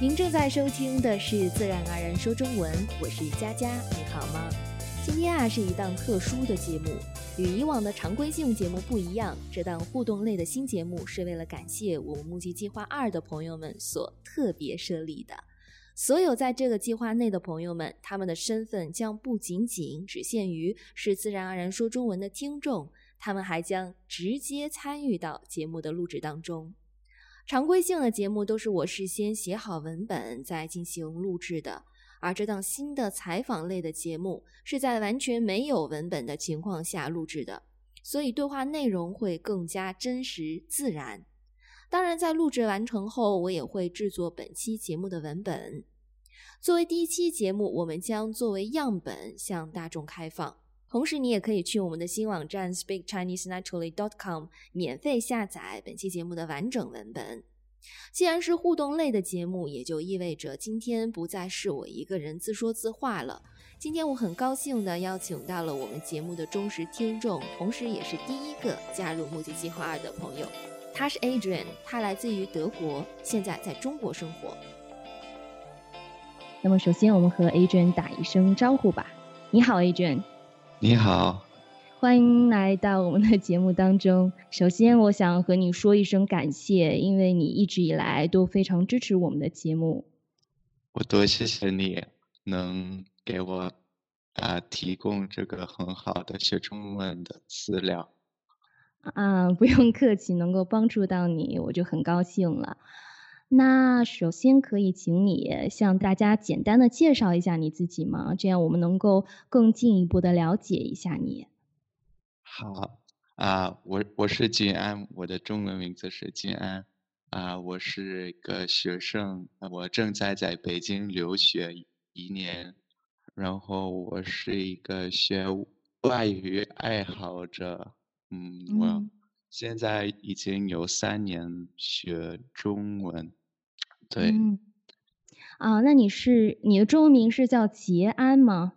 您正在收听的是《自然而然说中文》，我是佳佳，你好吗？今天啊是一档特殊的节目，与以往的常规性节目不一样，这档互动类的新节目是为了感谢我们募集计划二的朋友们所特别设立的。所有在这个计划内的朋友们，他们的身份将不仅仅只限于是自然而然说中文的听众，他们还将直接参与到节目的录制当中。常规性的节目都是我事先写好文本再进行录制的，而这档新的采访类的节目是在完全没有文本的情况下录制的，所以对话内容会更加真实自然。当然，在录制完成后，我也会制作本期节目的文本。作为第一期节目，我们将作为样本向大众开放。同时，你也可以去我们的新网站 speakchinesenaturally.com 免费下载本期节目的完整文本。既然是互动类的节目，也就意味着今天不再是我一个人自说自话了。今天我很高兴地邀请到了我们节目的忠实听众，同时也是第一个加入目击计划二的朋友。他是 Adrian，他来自于德国，现在在中国生活。那么，首先我们和 Adrian 打一声招呼吧。你好，Adrian。你好，欢迎来到我们的节目当中。首先，我想和你说一声感谢，因为你一直以来都非常支持我们的节目。我多谢谢你能给我啊提供这个很好的学中文的资料。啊，不用客气，能够帮助到你，我就很高兴了。那首先可以请你向大家简单的介绍一下你自己吗？这样我们能够更进一步的了解一下你。好啊，我我是金安，我的中文名字是金安啊，我是一个学生，我正在在北京留学一年，然后我是一个学外语爱好者，嗯，我现在已经有三年学中文。对，啊，那你是你的中文名是叫杰安吗？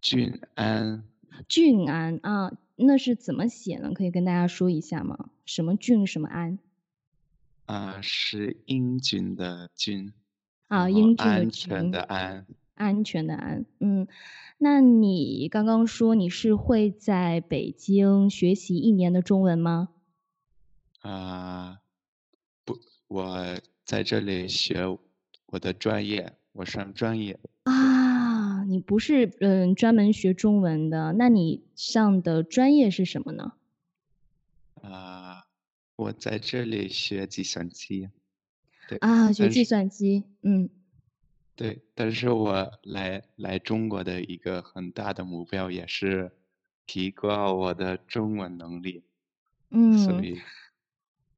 俊安。俊安啊，那是怎么写呢？可以跟大家说一下吗？什么俊，什么安？啊，是英俊的俊。啊，英俊的安全的安。安全的安，嗯，那你刚刚说你是会在北京学习一年的中文吗？啊，不，我。在这里学我的专业，我上专业啊。你不是嗯专门学中文的，那你上的专业是什么呢？啊，我在这里学计算机。对啊，学计算机，嗯。对，但是我来来中国的一个很大的目标也是提高我的中文能力。嗯。所以。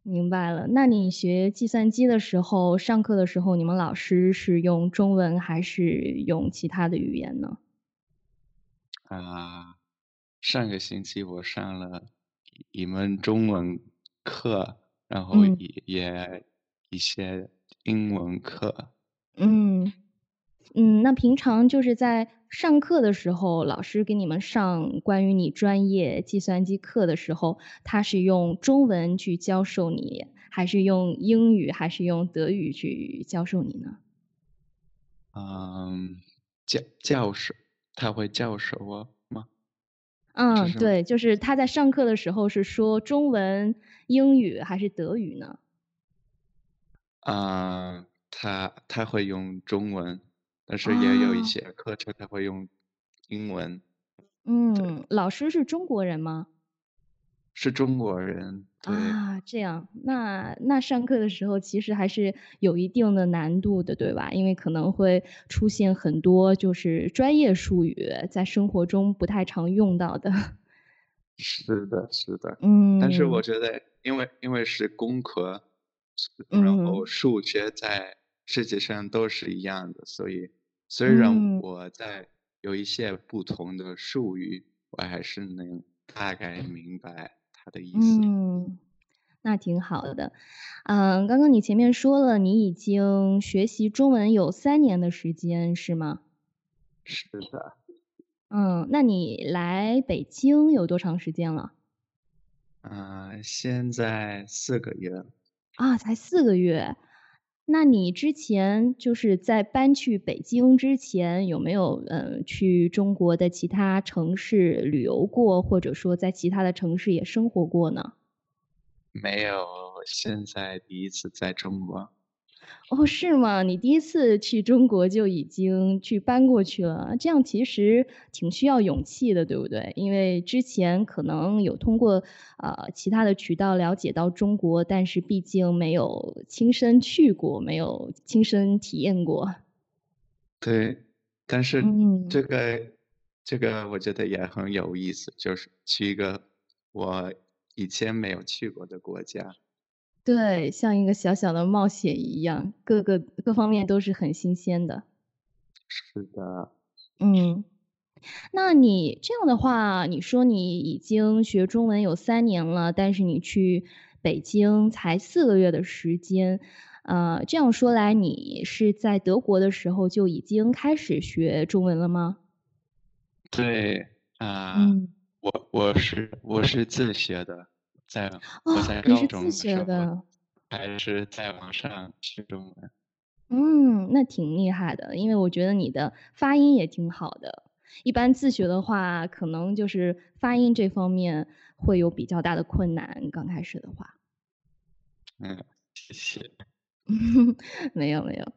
明白了，那你学计算机的时候，上课的时候，你们老师是用中文还是用其他的语言呢？啊，上个星期我上了一门中文课，然后也也一些英文课。嗯。嗯，那平常就是在上课的时候，老师给你们上关于你专业计算机课的时候，他是用中文去教授你，还是用英语，还是用德语去教授你呢？嗯，教教授他会教授我吗？嗯，对，就是他在上课的时候是说中文、英语还是德语呢？啊，他他会用中文。但是也有一些课程他会用英文。嗯，老师是中国人吗？是中国人。啊，这样，那那上课的时候其实还是有一定的难度的，对吧？因为可能会出现很多就是专业术语，在生活中不太常用到的。是的，是的。嗯。但是我觉得，因为因为是工科，然后数学在世界上都是一样的，所以。虽然我在有一些不同的术语，我还是能大概明白他的意思。嗯，那挺好的。嗯，刚刚你前面说了，你已经学习中文有三年的时间，是吗？是的。嗯，那你来北京有多长时间了？嗯，现在四个月。啊，才四个月。那你之前就是在搬去北京之前，有没有嗯去中国的其他城市旅游过，或者说在其他的城市也生活过呢？没有，现在第一次在中国。哦，是吗？你第一次去中国就已经去搬过去了，这样其实挺需要勇气的，对不对？因为之前可能有通过呃其他的渠道了解到中国，但是毕竟没有亲身去过，没有亲身体验过。对，但是这个这个我觉得也很有意思，就是去一个我以前没有去过的国家。对，像一个小小的冒险一样，各个各方面都是很新鲜的。是的。嗯，那你这样的话，你说你已经学中文有三年了，但是你去北京才四个月的时间，呃，这样说来，你是在德国的时候就已经开始学中文了吗？对，啊，我我是我是自学的。在我在高中的时候，还是在网上学中文。嗯，那挺厉害的，因为我觉得你的发音也挺好的。一般自学的话，可能就是发音这方面会有比较大的困难。刚开始的话，嗯，谢谢。没有没有，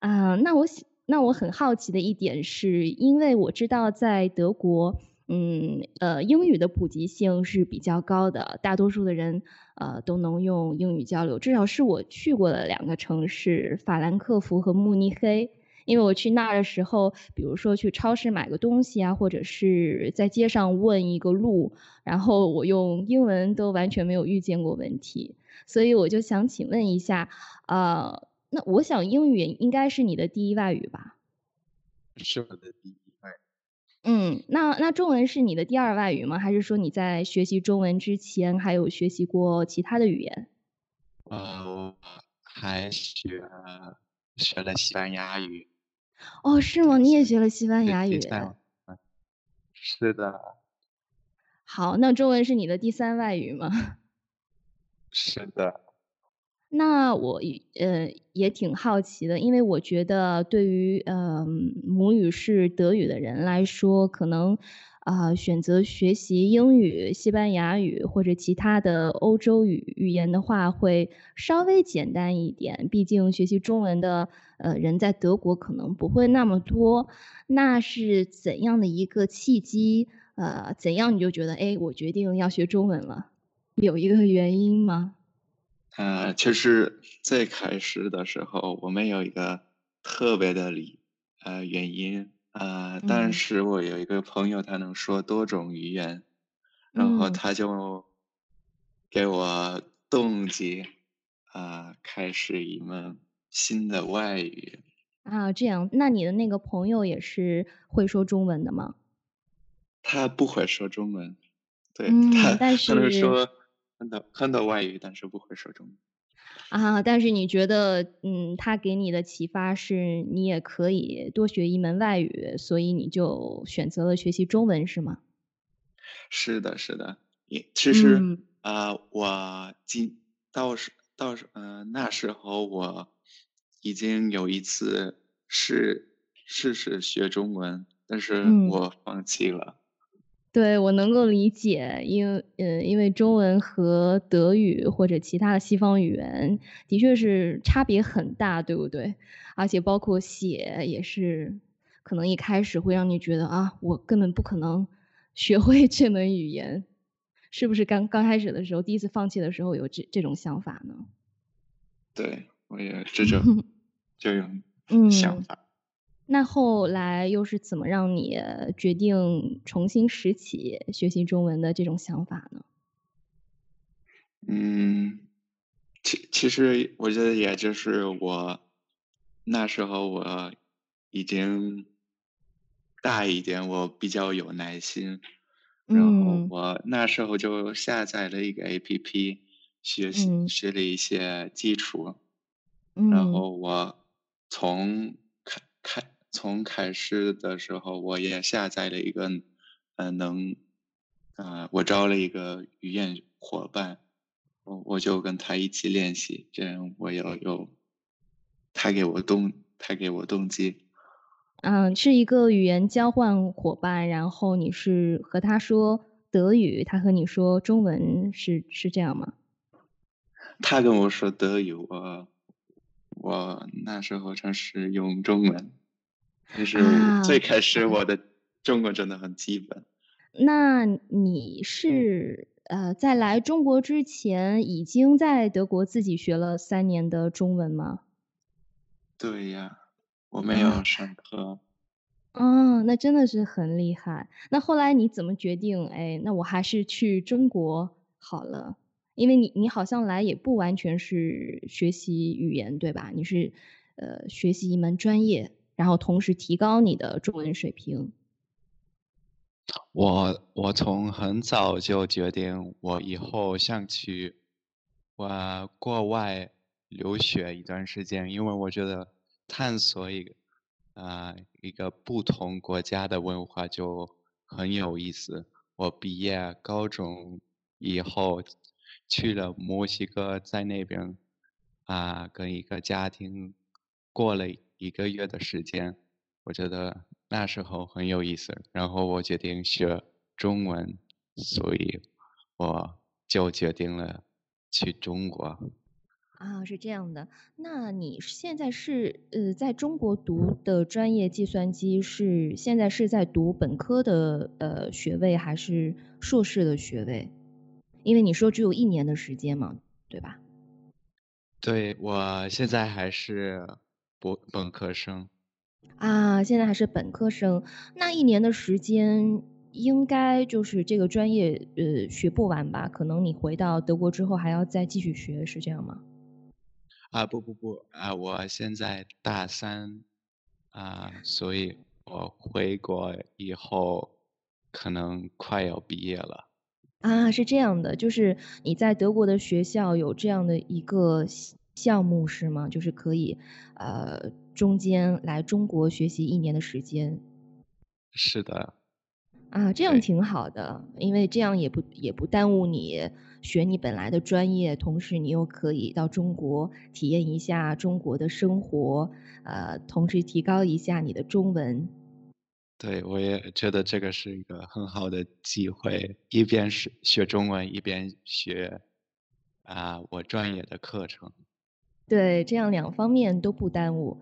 啊，那我那我很好奇的一点是，因为我知道在德国。嗯，呃，英语的普及性是比较高的，大多数的人呃都能用英语交流。至少是我去过的两个城市，法兰克福和慕尼黑。因为我去那儿的时候，比如说去超市买个东西啊，或者是在街上问一个路，然后我用英文都完全没有遇见过问题。所以我就想请问一下，呃，那我想英语应该是你的第一外语吧？是我的第。嗯，那那中文是你的第二外语吗？还是说你在学习中文之前还有学习过其他的语言？呃，还学学了西班牙语。哦，是吗？你也学了西班牙语？是的。好，那中文是你的第三外语吗？是的。那我呃也挺好奇的，因为我觉得对于呃母语是德语的人来说，可能啊选择学习英语、西班牙语或者其他的欧洲语语言的话，会稍微简单一点。毕竟学习中文的呃人在德国可能不会那么多。那是怎样的一个契机？呃，怎样你就觉得哎，我决定要学中文了？有一个原因吗？呃，其实最开始的时候，我们有一个特别的理呃原因呃，但是我有一个朋友，他能说多种语言，然后他就给我动机啊，开始一门新的外语啊。这样，那你的那个朋友也是会说中文的吗？他不会说中文，对他，但是说。很多很多外语，但是不会说中文。啊，但是你觉得，嗯，他给你的启发是你也可以多学一门外语，所以你就选择了学习中文，是吗？是的，是的。也其实啊，我今到时到时嗯，那时候我已经有一次试试试学中文，但是我放弃了。对，我能够理解，因为嗯，因为中文和德语或者其他的西方语言的确是差别很大，对不对？而且包括写也是，可能一开始会让你觉得啊，我根本不可能 学会这门语言，是不是？刚刚开始的时候，第一次放弃的时候有这这种想法呢？对，我也这种 这种想法。那后来又是怎么让你决定重新拾起学习中文的这种想法呢？嗯，其其实我觉得也就是我那时候我已经大一点，我比较有耐心，然后我那时候就下载了一个 A P P，学习学了一些基础，然后我从开开。从开始的时候，我也下载了一个，呃，能，呃，我招了一个语言伙伴，我我就跟他一起练习，这样我要有他给我动，他给我动机。嗯，是一个语言交换伙伴，然后你是和他说德语，他和你说中文，是是这样吗？他跟我说德语，我我那时候尝试用中文，但是最开始我的中文真的很基本。那你是呃，在来中国之前已经在德国自己学了三年的中文吗？对呀。我没有上课。哦，那真的是很厉害。那后来你怎么决定？哎，那我还是去中国好了。因为你你好像来也不完全是学习语言，对吧？你是呃学习一门专业，然后同时提高你的中文水平。我我从很早就决定，我以后想去我国外留学一段时间，因为我觉得。探索一个啊一个不同国家的文化就很有意思。我毕业高中以后去了墨西哥，在那边啊跟一个家庭过了一个月的时间，我觉得那时候很有意思。然后我决定学中文，所以我就决定了去中国。啊，是这样的。那你现在是呃，在中国读的专业计算机是现在是在读本科的呃学位还是硕士的学位？因为你说只有一年的时间嘛，对吧？对，我现在还是本本科生。啊，现在还是本科生，那一年的时间应该就是这个专业呃学不完吧？可能你回到德国之后还要再继续学，是这样吗？啊不不不啊！我现在大三啊，所以我回国以后可能快要毕业了。啊，是这样的，就是你在德国的学校有这样的一个项目是吗？就是可以呃中间来中国学习一年的时间。是的。啊，这样挺好的，因为这样也不也不耽误你学你本来的专业，同时你又可以到中国体验一下中国的生活，呃，同时提高一下你的中文。对，我也觉得这个是一个很好的机会，一边是学中文，一边学啊我专业的课程。对，这样两方面都不耽误。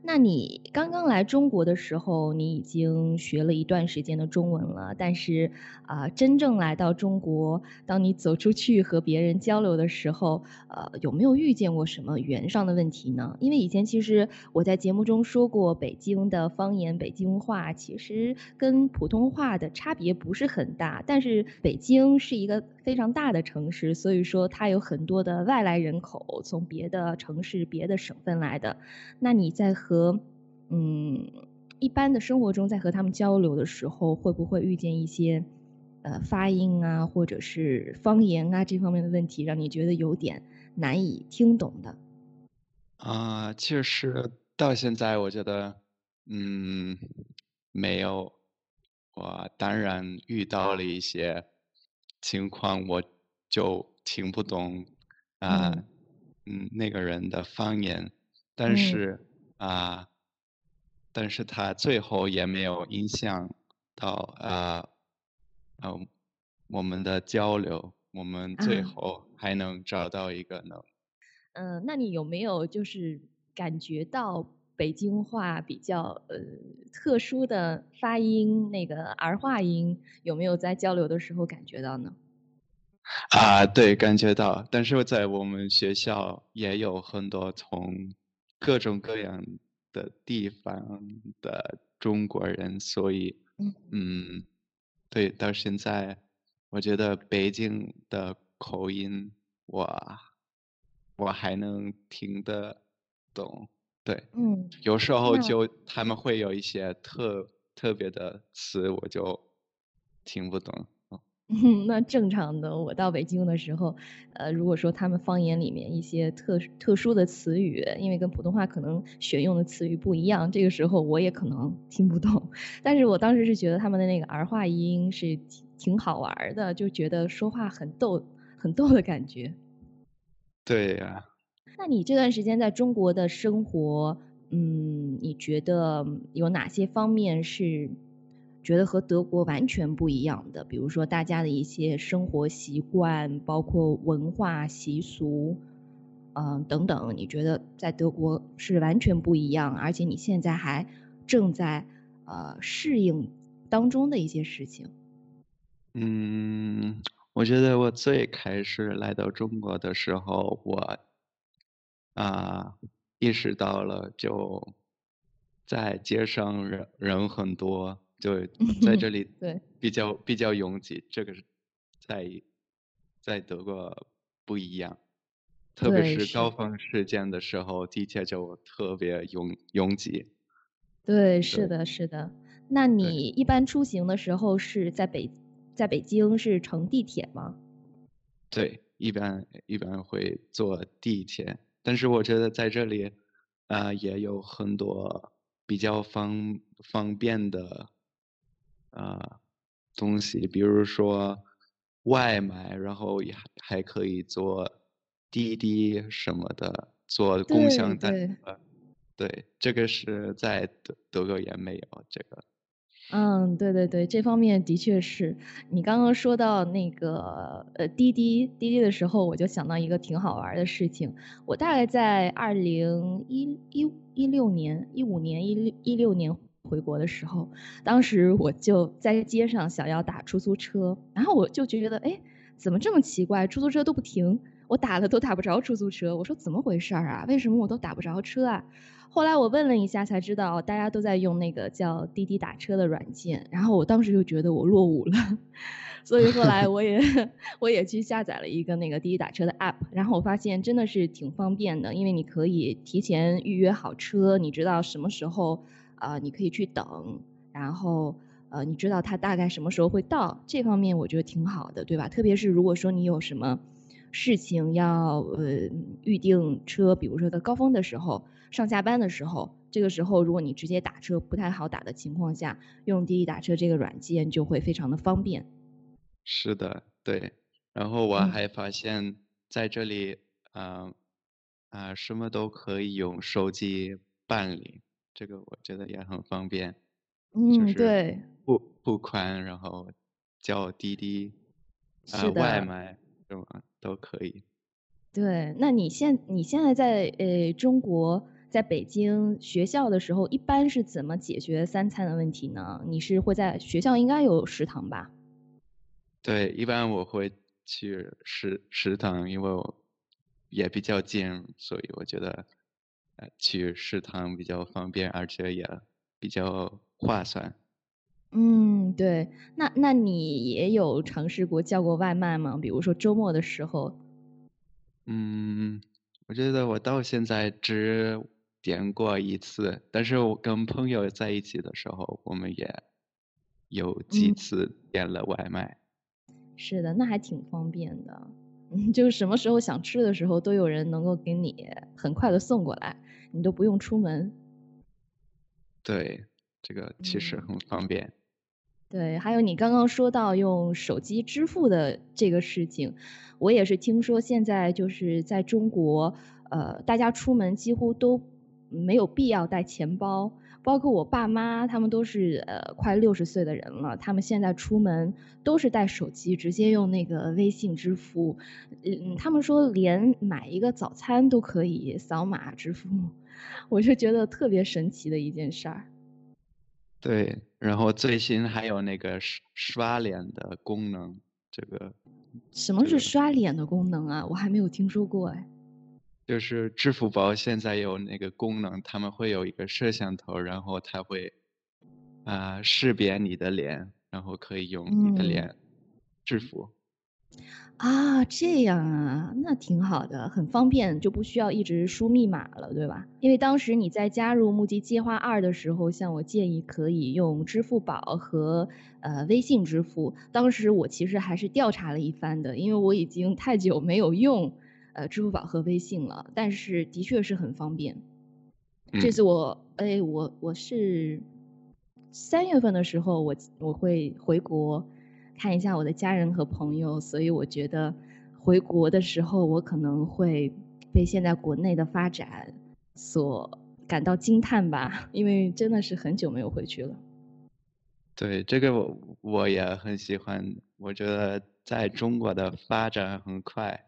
那你刚刚来中国的时候，你已经学了一段时间的中文了，但是啊，真正来到中国，当你走出去和别人交流的时候，呃，有没有遇见过什么语言上的问题呢？因为以前其实我在节目中说过，北京的方言、北京话其实跟普通话的差别不是很大，但是北京是一个非常大的城市，所以说它有很多的外来人口，从别的城市、别的省份来的。那你在嗯，一般的生活中，在和他们交流的时候，会不会遇见一些呃发音啊，或者是方言啊这方面的问题，让你觉得有点难以听懂的？啊，其实到现在，我觉得嗯没有。我当然遇到了一些情况，我就听不懂啊，嗯，那个人的方言，但是。啊，但是他最后也没有影响到啊，呃，我们的交流，我们最后还能找到一个呢。嗯，那你有没有就是感觉到北京话比较呃特殊的发音，那个儿化音，有没有在交流的时候感觉到呢？啊，对，感觉到，但是在我们学校也有很多从。各种各样的地方的中国人，所以，嗯，对，到现在，我觉得北京的口音，我我还能听得懂，对，嗯，有时候就他们会有一些特特别的词，我就听不懂。那正常的，我到北京的时候，呃，如果说他们方言里面一些特特殊的词语，因为跟普通话可能选用的词语不一样，这个时候我也可能 听不懂。但是我当时是觉得他们的那个儿化音是挺挺好玩的，就觉得说话很逗，很逗的感觉。对呀。那你这段时间在中国的生活，嗯，你觉得有哪些方面是觉得和德国完全不一样的？比如说大家的一些生活习惯，包括文化习俗，嗯，等等，你觉得在德国是完全不一样，而且你现在还正在呃适应当中的一些事情。嗯，我觉得我最开始来到中国的时候，我啊意识到了，就在街上人人很多，就 在这里对比较比较拥挤，这个是在在德国不一样，特别，是高。峰时间的时候，地铁就特别拥拥挤。对，是的，是的。那。你一般出行的时候是在北在北京是乘地铁吗？对，一般一般会坐地铁，但是我觉得在这里，啊、也有很多比较方方便的啊、东西，比如说外卖，然后也还还可以做滴滴什么的，做共享单。车。对，这个是在德德国也没有这个。嗯，对对对，这方面的确是。你刚刚说到那个，呃，滴滴滴滴的时候，我就想到一个挺好玩的事情。我大概在二零一一一六年、一五年、一六一六年回国的时候，当时我就在街上想要打出租车，然后我就觉得，哎，怎么这么奇怪，出租车都不停，我打了都打不着出租车。我说怎么回事儿啊？为什么我都打不着车啊？后来我问了一下才知道，大家都在用那个叫滴滴打车的软件，然后我当时就觉得我落伍了，所以后来我也 我也去下载了一个那个滴滴打车的 app，然后我发现真的是挺方便的，因为你可以提前预约好车，你知道什么时候啊、呃你可以去等，然后呃你知道它大概什么时候会到，这方面我觉得挺好的，对吧？特别是如果说你有什么事情要呃预定车，比如说在高峰的时候。上下班的时候，这个时候如果你直接打车不太好打的情况下，用滴滴打车这个软件就会非常的方便。是的，对。然后我嗯还发现在这里，啊、啊、什么都可以用手机办理，这个我觉得也很方便，嗯，对，不不宽，然后叫滴滴，啊、外卖什么都可以。对。那你现你现在在呃中国，在北京学校的时候，一般是怎么解决三餐的问题呢？你是会在学校应该有食堂吧？对，一般我会去食食堂，因为我也比较近，所以我觉得，呃，去食堂比较方便，而且也比较划算。嗯，对。那那你也有尝试过叫过外卖吗？比如说周末的时候。嗯，我觉得我到现在只点过一次，但是我跟朋友在一起的时候，我们也有几嗯。次点了外卖。是的，那还挺方便的。嗯，就是什么时候想吃的时候，都有人能够给你很快的送过来，你都不用出门。对，这个其实嗯。很方便。对，还有你刚刚说到用手机支付的这个事情，我也是听说现在就是在中国，呃，大家出门几乎都没有必要带钱包，包括我爸妈，他们都是呃快六十岁的人了，他们现在出门都是带手机，直接用那个微信支付，嗯，他们说连买一个早餐都可以扫码支付，我就觉得特别神奇的一件事儿。对，然后最新还有那个刷刷脸的功能，这个什么是刷脸的功能啊？我还没有听说过哎。就是支付宝现在有那个功能，他们会有一个摄像头，然后它会啊、识别你的脸，然后可以用你的嗯。脸支付。啊，这样啊，那挺好的，很方便，就不需要一直输密码了，对吧？因为当时你在加入募集计划二的时候，向我建议可以用支付宝和呃微信支付，当时我其实还是调查了一番的，因为我已经太久没有用呃支付宝和微信了，但是的确是很方便。这嗯，次我，哎，我我是三月份的时候我，我会回国看一下我的家人和朋友，所以我觉得回国的时候，我可能会被现在国内的发展所感到惊叹吧，因为真的是很久没有回去了。对，这个我我也很喜欢，我觉得在中国的发展很快。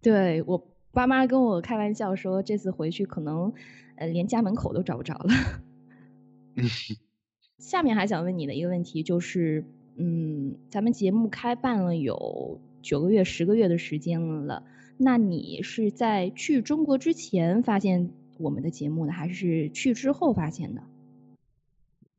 对我爸妈跟我开玩笑说，这次回去可能呃连家门口都找不着了。下面还想问你的一个问题就是，嗯，咱们节目开办了有九个月、十个月的时间了，那你是在去中国之前发现我们的节目的，还是去之后发现的？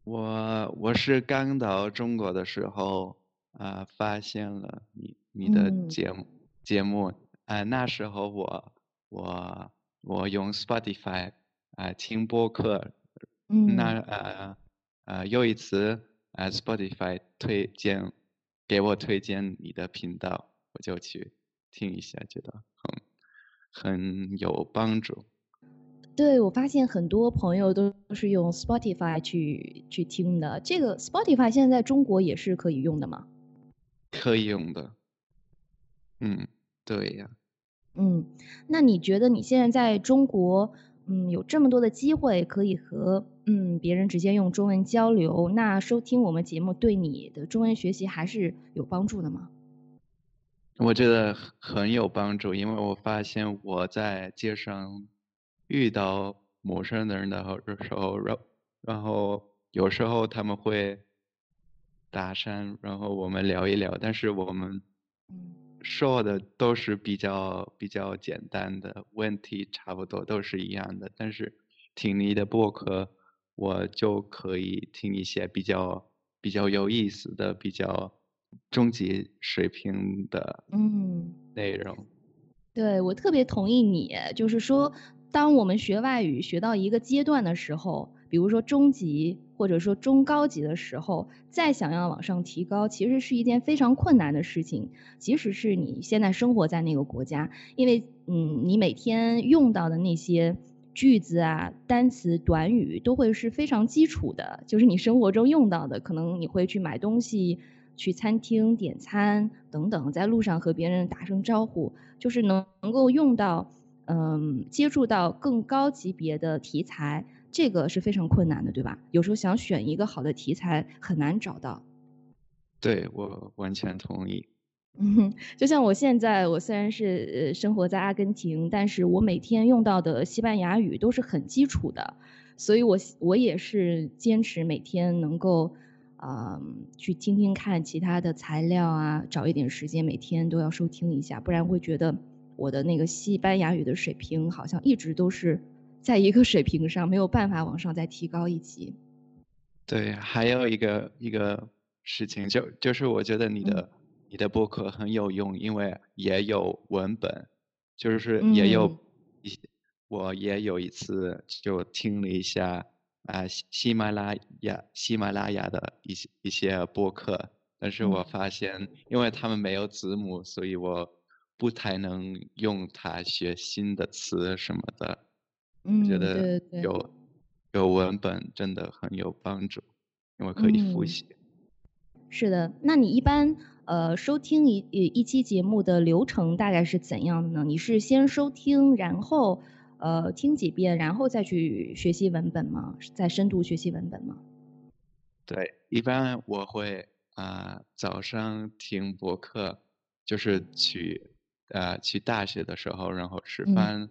我我是刚到中国的时候啊，发现了你你的节目节目啊，那时候我我我用 Spotify 啊听播客，那呃呃又一次啊 Spotify 推荐给我推荐你的频道，我就去听一下，觉得很很有帮助。对，我发现很多朋友都是用 Spotify 去去听的。这个 Spotify 现在在中国也是可以用的吗？可以用的。嗯，对呀。嗯，那你觉得你现在在中国，嗯，有这么多的机会可以和嗯别人直接用中文交流，那收听我们节目对你的中文学习还是有帮助的吗？我觉得很有帮助，因为我发现我在街上。遇到陌生的人的时候，然然后有时候他们会搭讪，然后我们聊一聊，但是我们说的都是比较比较简单的问题，差不多都是一样的。但是听你的博客，我就可以听一些比较比较有意思的、比较中级水平的嗯内容。对我特别同意你，就是说。当我们学外语学到一个阶段的时候，比如说中级或者说中高级的时候，再想要往上提高，其实是一件非常困难的事情。即使是你现在生活在那个国家，因为嗯，你每天用到的那些句子啊、单词、短语都会是非常基础的，就是你生活中用到的。可能你会去买东西、去餐厅点餐等等，在路上和别人打声招呼，就是能能够用到。嗯，接触到更高级别的题材，这个是非常困难的，对吧？有时候想选一个好的题材很难找到。对我完全同意。嗯，就像我现在，我虽然是生活在阿根廷，但是我每天用到的西班牙语都是很基础的，所以我我也是坚持每天能够啊去听听看其他的材料啊，找一点时间每天都要收听一下，不然会觉得。我的那个西班牙语的水平好像一直都是在一个水平上，没有办法往上再提高一级。对，还有一个一个事情，就就是我觉得你的你的播客很有用，因为也有文本，就是也有一我也有一次就听了一下啊喜马拉雅喜马拉雅的一些一些播客，但是我发现因为他们没有字幕，所以我。不太能用它学新的词什么的，我觉得有有文本真的很有帮助，因为可以复习。是的，那你一般呃收听一一期节目的流程大概是怎样的呢？你是先收听，然后呃听几遍，然后再去学习文本吗？再深度学习文本吗？对，一般我会啊早上听博客，就是去。呃，去大学的时候，然后吃饭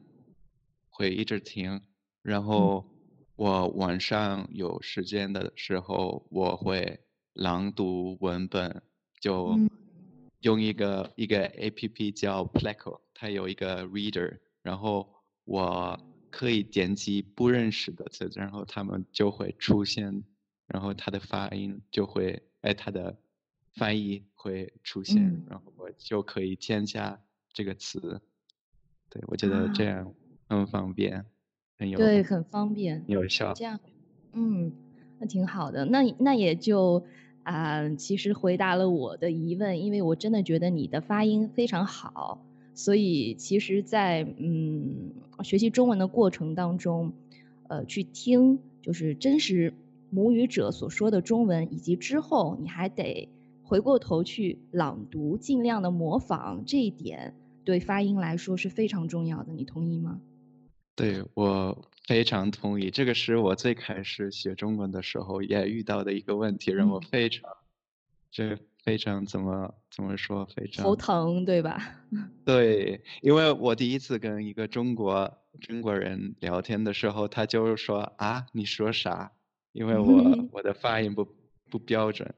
会一直听，然后我晚上有时间的时候，我会朗读文本，就用一个一个 A P P 叫 Pleco，它有一个 Reader，然后我可以点击不认识的词，然后它们就会出现，然后它的发音就会，哎，它的翻译会出现，然后我就可以添加。这个词，对我觉得这样很方便，很有对，很方便，有效。这样，嗯，那挺好的。那那也就啊，其实回答了我的疑问，因为我真的觉得你的发音非常好，所以其实，在嗯学习中文的过程当中，呃，去听就是真实母语者所说的中文，以及之后你还得回过头去朗读，尽量的模仿这一点。对发音来说是非常重要的，你同意吗？对，我非常同意。这个是我最开始学中文的时候也遇到的一个问题，让我非常，这非常怎么怎么说，非常头疼，对吧？对，因为我第一次跟一个中国中国人聊天的时候，他就说啊，你说啥？因为我 我的发音不不标准。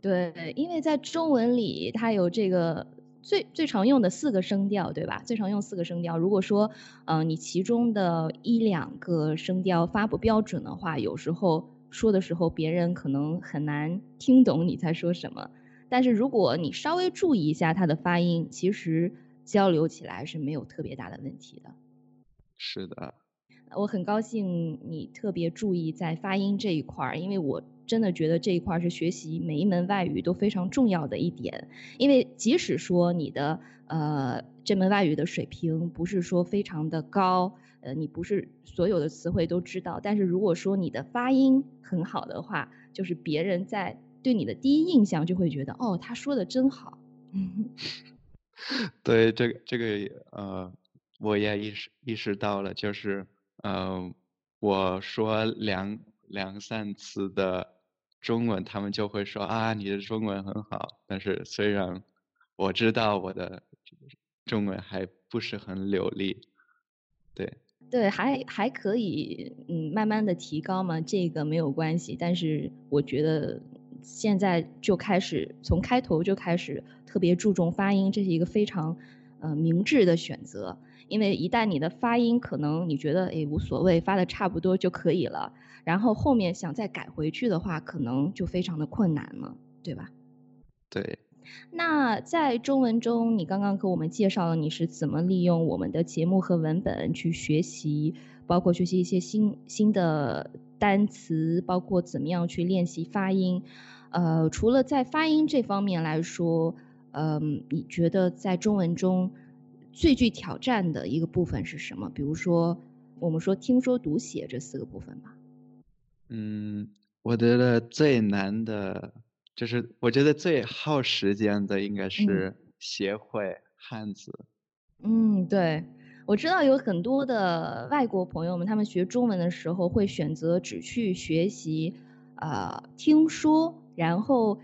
对，因为在中文里，它有这个。最最常用的四个声调，对吧？最常用四个声调。如果说，嗯，你其中的一两个声调发不标准的话，有时候说的时候，别人可能很难听懂你在说什么。但是如果你稍微注意一下它的发音，其实交流起来是没有特别大的问题的。是的。我很高兴你特别注意在发音这一块儿，因为我真的觉得这一块是学习每一门外语都非常重要的一点。因为即使说你的呃这门外语的水平不是说非常的高，呃你不是所有的词汇都知道，但是如果说你的发音很好的话，就是别人在对你的第一印象就会觉得哦他说的真好。对，这个这个呃我也意识意识到了，就是。嗯，我说两两三次的中文，他们就会说啊，你的中文很好。但是虽然我知道我的中文还不是很流利，对。对，还还可以，嗯，慢慢的提高嘛，这个没有关系。但是我觉得现在就开始从开头就开始特别注重发音，这是一个非常呃明智的选择。因为一旦你的发音可能你觉得诶无所谓，发的差不多就可以了，然后后面想再改回去的话，可能就非常的困难了，对吧？对。那在中文中，你刚刚给我们介绍了你是怎么利用我们的节目和文本去学习，包括学习一些新新的单词，包括怎么样去练习发音。呃，除了在发音这方面来说，嗯，你觉得在中文中？最具挑战的一个部分是什么？比如说，我们说听说读写这四个部分吧。嗯，我觉得最难的，就是我觉得最耗时间的应该是学会汉字。嗯，对，我知道有很多的外国朋友们，他们学中文的时候会选择只去学习啊听说，然后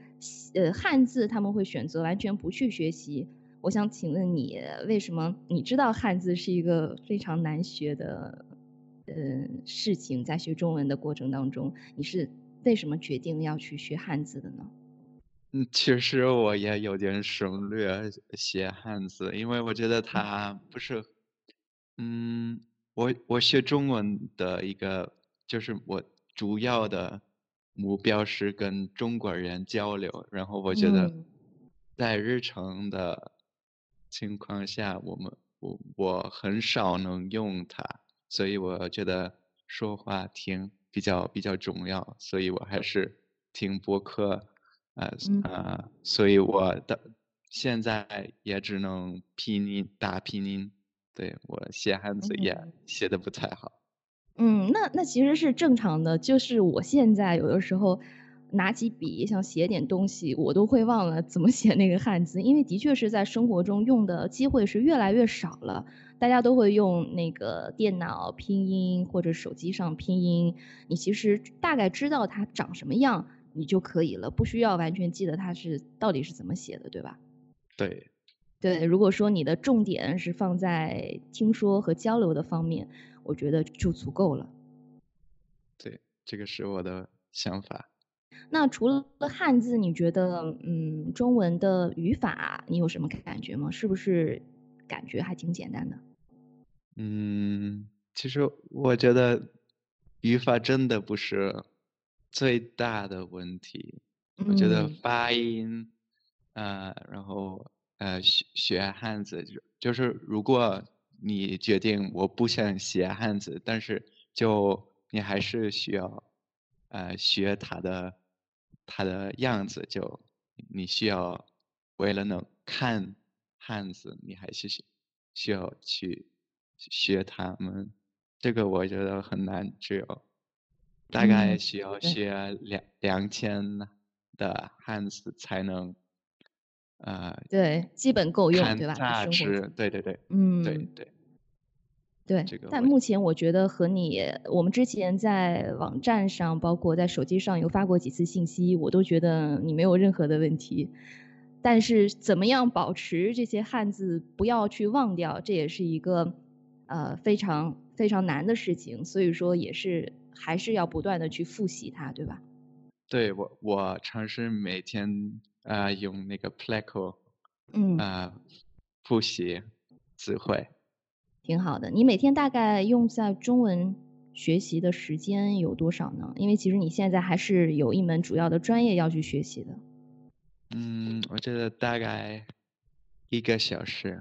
呃汉字他们会选择完全不去学习。我想请问你，为什么你知道汉字是一个非常难学的，呃，事情？在学中文的过程当中，你是为什么决定要去学汉字的呢？嗯，其实我也有点省略写汉字，因为我觉得它不是，嗯，我我学中文的一个，就是我主要的目标是跟中国人交流，然后我觉得在日常的。情况下，我们我我很少能用它，所以我觉得说话听比较比较重要，所以我还是听播客，啊啊，所以我的现在也只能拼音打拼音，对我写汉字也写的不太好。嗯，那那其实是正常的，就是我现在有的时候。拿起笔想写点东西，我都会忘了怎么写那个汉字，因为的确是在生活中用的机会是越来越少了。大家都会用那个电脑拼音或者手机上拼音，你其实大概知道它长什么样，你就可以了，不需要完全记得它是到底是怎么写的，对吧？对，对。如果说你的重点是放在听说和交流的方面，我觉得就足够了。对，这个是我的想法。那除了汉字，你觉得嗯，中文的语法你有什么感觉吗？是不是感觉还挺简单的？嗯，其实我觉得语法真的不是最大的问题。我觉得发音，呃，然后呃学学汉字，就就是如果你决定我不想学汉字，但是就你还是需要呃学它的。它的样子就，你需要为了能看汉字，你还是需需要去学他们。这个我觉得很难，只有大概需要学两两千的汉字才能呃，对，基本够用，对吧？大致，对对对，嗯，对对。对，但目前我觉得和你，我们之前在网站上，包括在手机上有发过几次信息，我都觉得你没有任何的问题。但是怎么样保持这些汉字不要去忘掉，这也是一个呃非常非常难的事情。所以说也是还是要不断的去复习它，对吧？对我我尝试每天啊用那个 Pleco，嗯啊复习词汇。挺好的，你每天大概用在中文学习的时间有多少呢？因为其实你现在还是有一门主要的专业要去学习的。嗯，我觉得大概一个小时。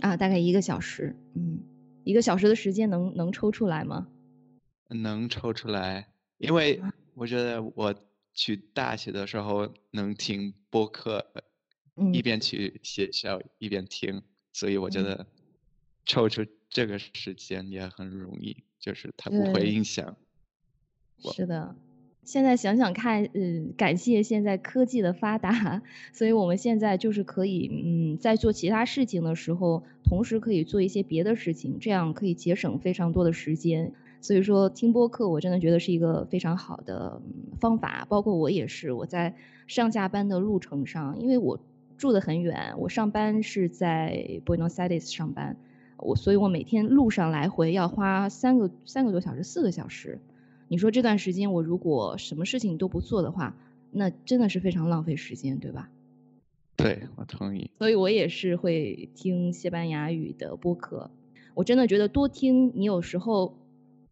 啊，大概一个小时。嗯，一个小时的时间能能抽出来吗？能抽出来，因为我觉得我去大学的时候能听播客，一边去学校一边听，所以我觉得。抽出这个时间也很容易，就是它不会影响。是的，现在想想看，嗯，感谢现在科技的发达，所以我们现在就是可以，嗯，在做其他事情的时候，同时可以做一些别的事情，这样可以节省非常多的时间。所以说，听播客我真的觉得是一个非常好的方法。包括我也是，我在上下班的路程上，因为我住的很远，我上班是在 Buenos Aires 上班。我所以，我每天路上来回要花三个三个多小时，四个小时。你说这段时间我如果什么事情都不做的话，那真的是非常浪费时间，对吧？对，我同意。所以我也是会听西班牙语的播客。我真的觉得多听，你有时候，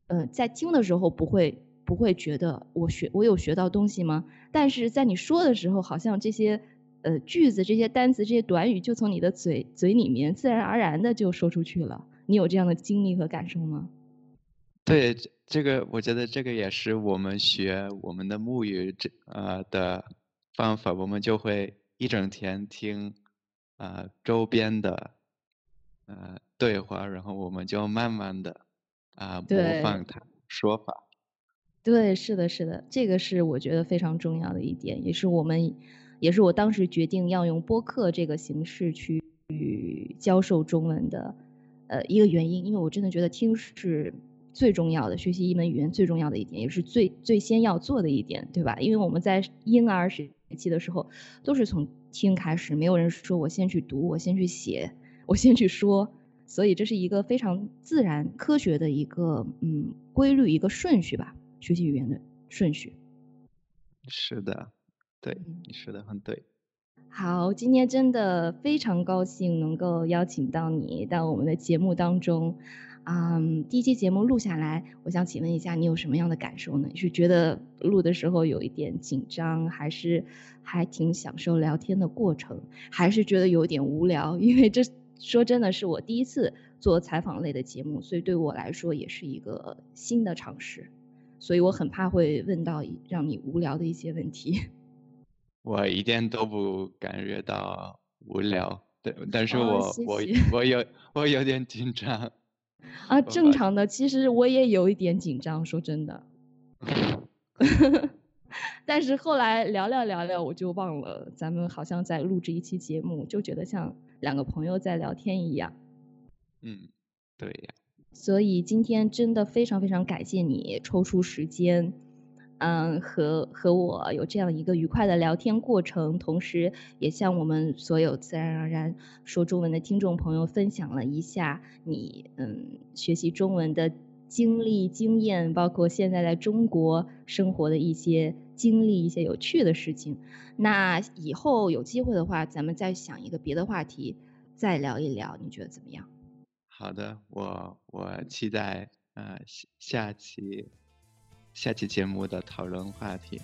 呃，在听的时候不会不会觉得我学我有学到东西吗？但是在你说的时候，好像这些。呃，句子这些单词、这些短语就从你的嘴嘴里面自然而然的就说出去了。你有这样的经历和感受吗？对，这个我觉得这个也是我们学我们的母语这呃的方法，我们就会一整天听呃周边的呃对话，然后我们就慢慢的啊模仿它说法。对，是的，是的，这个是我觉得非常重要的一点，也是我们。也是我当时决定要用播客这个形式去教授中文的，呃，一个原因，因为我真的觉得听是最重要的，学习一门语言最重要的一点，也是最最先要做的一点，对吧？因为我们在婴儿时期的时候，都是从听开始，没有人说我先去读，我先去写，我先去说，所以这是一个非常自然、科学的一个嗯规律，一个顺序吧，学习语言的顺序。是的。对，你说的很对。好，今天真的非常高兴能够邀请到你到我们的节目当中。嗯，第一期节目录下来，我想请问一下，你有什么样的感受呢？是觉得录的时候有一点紧张，还是还挺享受聊天的过程，还是觉得有点无聊？因为这说真的是我第一次做采访类的节目，所以对我来说也是一个新的尝试，所以我很怕会问到让你无聊的一些问题。我一点都不感觉到无聊，对，但是我我我有 我有点紧张。啊，正常的，其实我也有一点紧张，说真的。但是后来聊聊聊聊，我就忘了咱们好像在录制一期节目，就觉得像两个朋友在聊天一样。嗯，对呀。所以今天真的非常非常感谢你抽出时间。嗯，和和我有这样一个愉快的聊天过程，同时也向我们所有自然而然说中文的听众朋友分享了一下你嗯学习中文的经历经验，包括现在在中国生活的一些经历，一些有趣的事情。那以后有机会的话，咱们再想一个别的话题，再聊一聊，你觉得怎么样？好的，我我期待呃下下期。下期节目的讨论话题。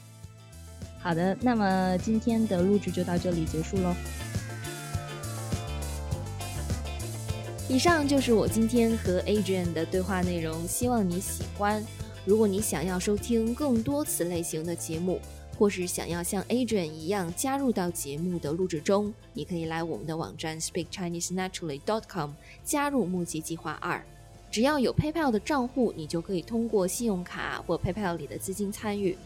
好的，那么今天的录制就到这里结束喽。以上就是我今天和 Adrian 的对话内容，希望你喜欢。如果你想要收听更多此类型的节目，或是想要像 Adrian 一样加入到节目的录制中，你可以来我们的网站 SpeakChineseNaturally.com 加入募集计划二。只要有 PayPal 的账户，你就可以通过信用卡或 PayPal 里的资金参与。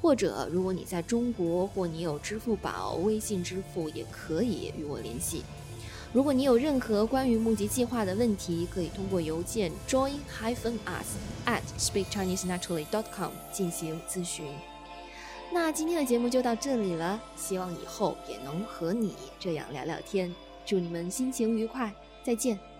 或者如果你在中国或你有支付宝、微信支付，也可以与我联系。如果你有任何关于募集计划的问题，可以通过邮件 join-us at speakchinesenaturally.com 进行咨询。那今天的节目就到这里了，希望以后也能和你这样聊聊天。祝你们心情愉快，再见。